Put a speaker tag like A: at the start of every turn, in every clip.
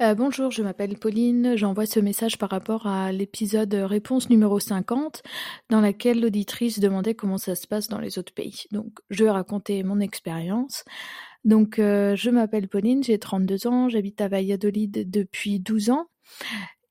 A: Euh, bonjour, je m'appelle Pauline. J'envoie ce message par rapport à l'épisode réponse numéro 50, dans laquelle l'auditrice demandait comment ça se passe dans les autres pays. Donc, je vais raconter mon expérience. Donc, euh, je m'appelle Pauline, j'ai 32 ans, j'habite à Valladolid depuis 12 ans.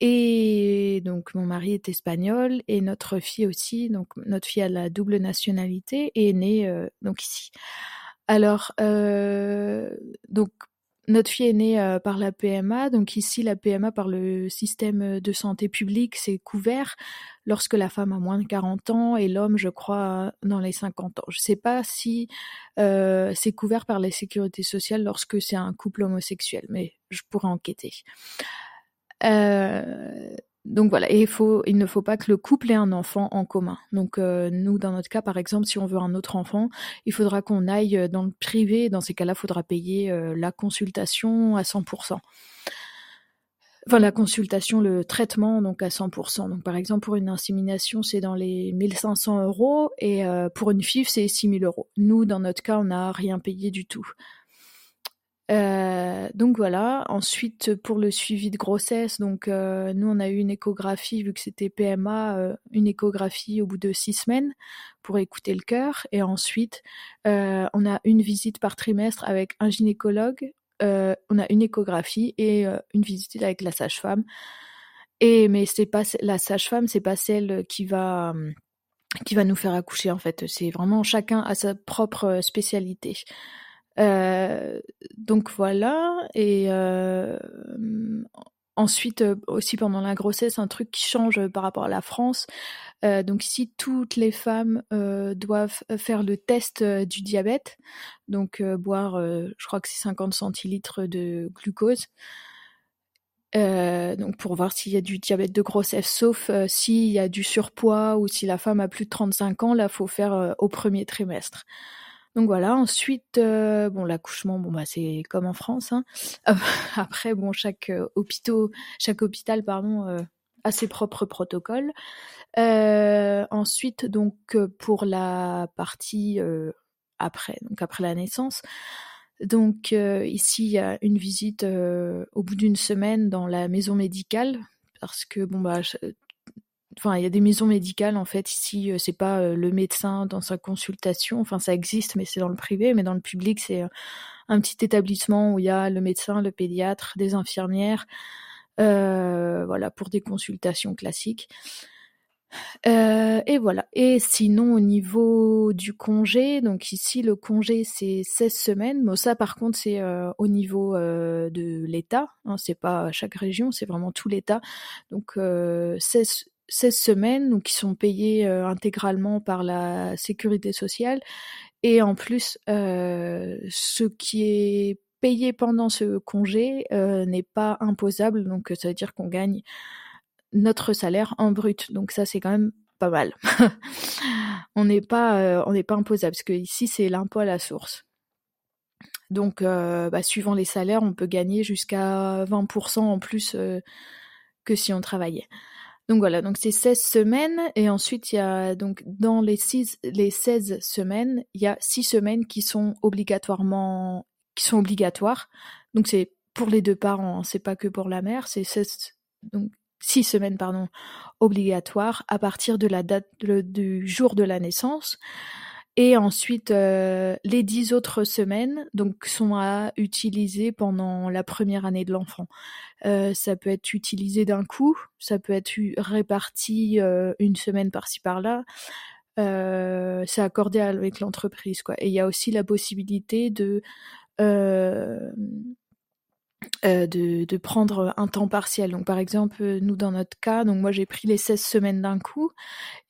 A: Et donc, mon mari est espagnol et notre fille aussi. Donc, notre fille a la double nationalité et est née euh, donc ici. Alors, donc notre fille est née euh, par la PMA, donc ici la PMA par le système de santé publique, c'est couvert lorsque la femme a moins de 40 ans et l'homme, je crois, dans les 50 ans. Je ne sais pas si euh, c'est couvert par la sécurité sociale lorsque c'est un couple homosexuel, mais je pourrais enquêter. Euh, donc voilà, il, faut, il ne faut pas que le couple ait un enfant en commun. Donc euh, nous, dans notre cas, par exemple, si on veut un autre enfant, il faudra qu'on aille euh, dans le privé. Dans ces cas-là, il faudra payer euh, la consultation à 100%. Enfin, la consultation, le traitement, donc à 100%. Donc par exemple, pour une insémination, c'est dans les 1500 euros et pour une FIF, c'est 6000 euros. Nous, dans notre cas, on n'a rien payé du tout. Euh, donc voilà. Ensuite, pour le suivi de grossesse, donc euh, nous on a eu une échographie vu que c'était PMA, euh, une échographie au bout de six semaines pour écouter le cœur, et ensuite on a une visite par trimestre avec un gynécologue. on a une échographie et une visite avec la sage-femme. Et mais c'est pas la sage-femme, c'est pas celle qui va qui va nous faire accoucher en fait. C'est vraiment chacun à sa propre spécialité. Euh, donc voilà. Et euh, ensuite euh, aussi pendant la grossesse, un truc qui change par rapport à la France. donc ici, toutes les femmes doivent faire le test du diabète, donc boire, je crois que c'est 50 centilitres de glucose. donc pour voir s'il y a du diabète de grossesse, sauf s'il y a du surpoids ou si la femme a plus de 35 ans, là faut faire au premier trimestre. Donc voilà, ensuite, euh, bon, l'accouchement, bon, bah, c'est comme en France. Hein. Après, bon, chaque, euh, hôpital, chaque hôpital pardon, euh, a ses propres protocoles. ensuite, donc, pour la partie après, donc après la naissance, donc ici, il y a une visite au bout d'une semaine dans la maison médicale parce que bon bah enfin il y a des maisons médicales en fait ici euh, c'est pas euh, le médecin dans sa consultation enfin ça existe mais c'est dans le privé mais dans le public c'est euh, un petit établissement où il y a le médecin le pédiatre des infirmières voilà pour des consultations classiques et voilà. Et sinon, au niveau du congé, donc ici, le congé, c'est 16 semaines. Bon, ça, par contre, c'est au niveau de l'État. Hein, c'est pas chaque région, c'est vraiment tout l'État. Donc, 16, 16 semaines, ou qui sont payées intégralement par la sécurité sociale. Et en plus, ce qui est payé pendant ce congé n'est pas imposable, donc ça veut dire qu'on gagne notre salaire en brut. Donc ça, c'est quand même pas mal. on n'est pas, pas imposable parce que ici c'est l'impôt à la source. Donc, bah, suivant les salaires, on peut gagner jusqu'à 20% en plus que si on travaillait. Donc voilà, donc c'est 16 semaines et ensuite il y a donc dans les, les 16 semaines, il y a 6 semaines qui sont obligatoirement qui sont obligatoires. Donc c'est pour les deux parents, hein, c'est pas que pour la mère, c'est 16 donc 6 semaines pardon obligatoires à partir de la date du jour de la naissance. Et ensuite, euh, les dix autres semaines donc sont à utiliser pendant la première année de l'enfant. Euh, ça peut être utilisé d'un coup, ça peut être réparti euh, une semaine par-ci par-là. c'est accordé avec l'entreprise, quoi. Et il y a aussi la possibilité de euh, de, prendre un temps partiel. Donc par exemple, nous dans notre cas, donc moi j'ai pris les 16 semaines d'un coup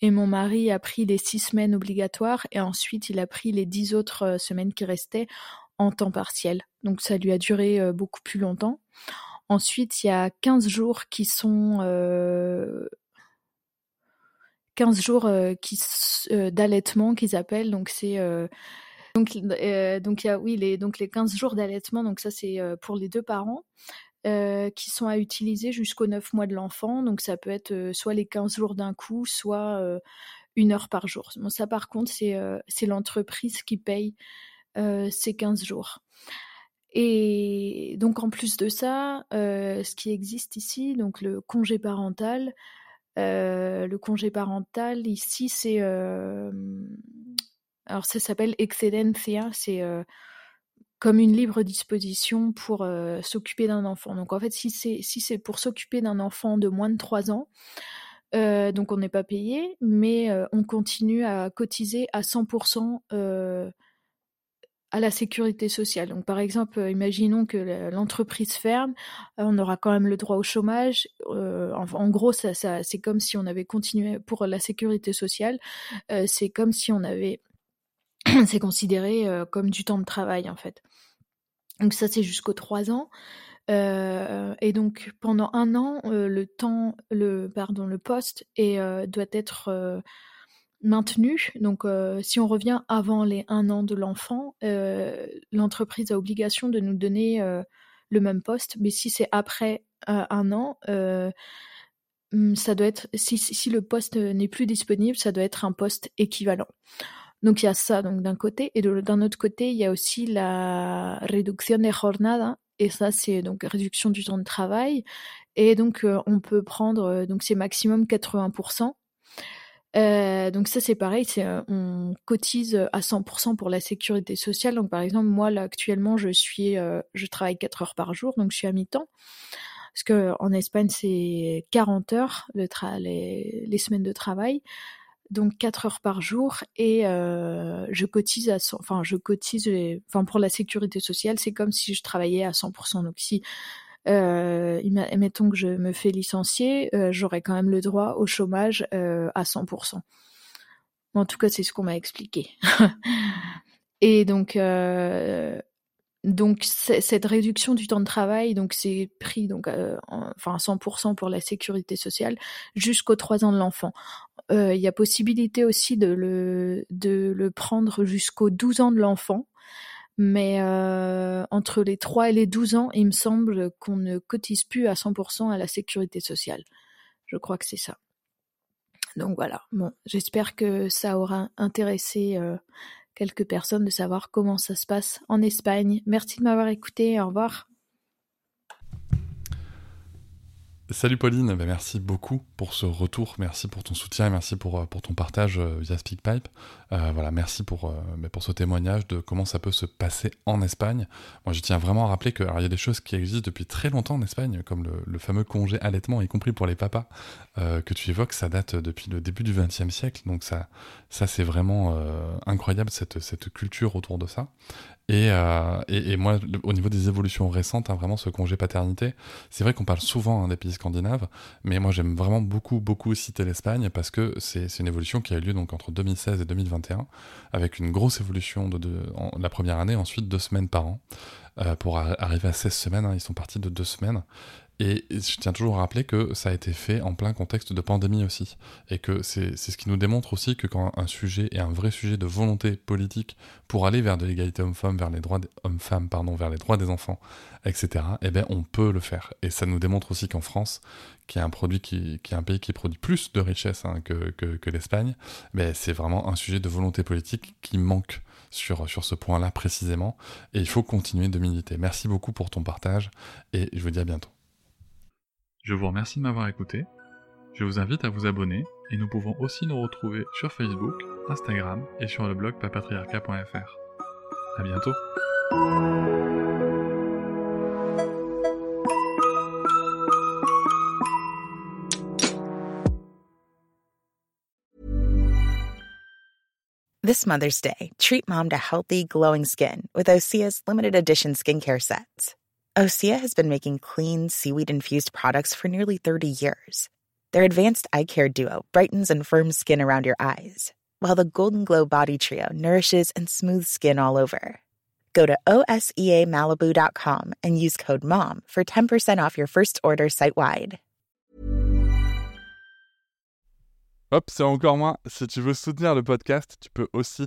A: et mon mari a pris les 6 semaines obligatoires et ensuite il a pris les 10 autres euh, semaines qui restaient en temps partiel. Donc ça lui a duré euh, beaucoup plus longtemps. Ensuite, il y a 15 jours qui sont euh, 15 jours d'allaitement qu'ils appellent. Donc c'est donc, euh, donc il y a oui les donc les 15 jours d'allaitement. Donc ça c'est euh, pour les deux parents. Euh, qui sont à utiliser jusqu'aux 9 mois de l'enfant. Donc ça peut être soit les 15 jours d'un coup, soit une heure par jour. Bon, ça par contre, c'est c'est l'entreprise qui paye ces 15 jours. Et donc en plus de ça, ce qui existe ici, donc le congé parental, le congé parental ici, c'est alors ça s'appelle Excedencia, c'est comme une libre disposition pour s'occuper d'un enfant. Donc en fait, si c'est si c'est pour s'occuper d'un enfant de moins de 3 ans, donc on n'est pas payé, mais on continue à cotiser à 100% à la sécurité sociale. Donc par exemple, imaginons que l'entreprise ferme, on aura quand même le droit au chômage. en, gros, c'est comme si on avait continué pour la sécurité sociale. c'est comme si on avait c'est considéré euh, comme du temps de travail en fait. Donc ça c'est jusqu'aux trois ans. Euh, et donc pendant un an, euh, le temps, le pardon, le poste doit être maintenu. Donc si on revient avant les un an de l'enfant, l'entreprise a obligation de nous donner le même poste. Mais si c'est après un an, hmm, ça doit être si, si le poste n'est plus disponible, ça doit être un poste équivalent. Donc il y a ça donc d'un côté et d'un autre côté il y a aussi la réduction des jornada et ça c'est donc réduction du temps de travail et donc euh, on peut prendre euh, donc c'est maximum 80%. Euh, donc ça c'est pareil, c'est on cotise à 100% pour la sécurité sociale. Donc par exemple moi là actuellement je suis je travaille 4 heures par jour donc je suis à mi-temps parce que en Espagne c'est 40 heures le les, les, semaines de travail donc 4 heures par jour et euh, je cotise à enfin je cotise enfin pour la sécurité sociale c'est comme si je travaillais à 100% donc si euh, mettons que je me fais licencier euh, j'aurais quand même le droit au chômage euh, à 100% en tout cas c'est ce qu'on m'a expliqué. Et donc euh, donc cette réduction du temps de travail, donc c'est pris donc euh, enfin 100% pour la sécurité sociale jusqu'aux 3 ans de l'enfant. Euh, il y a possibilité aussi de le prendre jusqu'aux 12 ans de l'enfant, mais euh, entre les 3 et les 12 ans, il me semble qu'on ne cotise plus à 100% à la sécurité sociale. Je crois que c'est ça. Donc voilà. Bon, j'espère que ça aura intéressé quelques personnes de savoir comment ça se passe en Espagne. Merci de m'avoir écouté. Au revoir.
B: Salut Pauline, ben, merci beaucoup pour ce retour, merci pour ton soutien, merci pour, euh, pour ton partage euh, via SpeakPipe. Euh, voilà, merci pour, ben, pour ce témoignage de comment ça peut se passer en Espagne. Moi, je tiens vraiment à rappeler qu'il y a des choses qui existent depuis très longtemps en Espagne, comme le, fameux congé allaitement, y compris pour les papas, que tu évoques, ça date depuis le début du XXe siècle. Donc ça, ça c'est vraiment incroyable cette, cette culture autour de ça. Et, euh, et, moi, au niveau des évolutions récentes, hein, vraiment ce congé paternité, c'est vrai qu'on parle souvent hein, des pays scandinaves, mais moi j'aime vraiment beaucoup, beaucoup citer l'Espagne parce que c'est une évolution qui a eu lieu donc entre 2016 et 2021, avec une grosse évolution de, de la première année, ensuite deux semaines par an. Euh, pour arriver à 16 semaines, hein, ils sont partis de deux semaines. Et je tiens toujours à rappeler que ça a été fait en plein contexte de pandémie aussi. Et que c'est ce qui nous démontre aussi que quand un sujet est un vrai sujet de volonté politique pour aller vers de l'égalité homme-femme, vers les droits des hommes-femmes, pardon, vers les droits des enfants, etc., eh bien, on peut le faire. Et ça nous démontre aussi qu'en France, qui est un produit qui, qui est un pays qui produit plus de richesses hein, que, que, l'Espagne, ben, c'est vraiment un sujet de volonté politique qui manque sur, sur ce point-là précisément. Et il faut continuer de militer. Merci beaucoup pour ton partage et je vous dis à bientôt. Je vous remercie de m'avoir écouté. Je vous invite à vous abonner et nous pouvons aussi nous retrouver sur Facebook, Instagram et sur le blog papatriarca.fr. À bientôt.
C: This Mother's Day, treat mom to healthy, glowing skin with Osea's limited edition skincare sets. Osea has been making clean, seaweed infused products for nearly 30 years. Their advanced eye care duo brightens and firms skin around your eyes, while the Golden Glow Body Trio nourishes and smooths skin all over. Go to OSEAMalibu.com and use code MOM for 10% off your first order site wide.
B: Hop, c'est encore moins. Si tu veux soutenir le podcast, tu peux aussi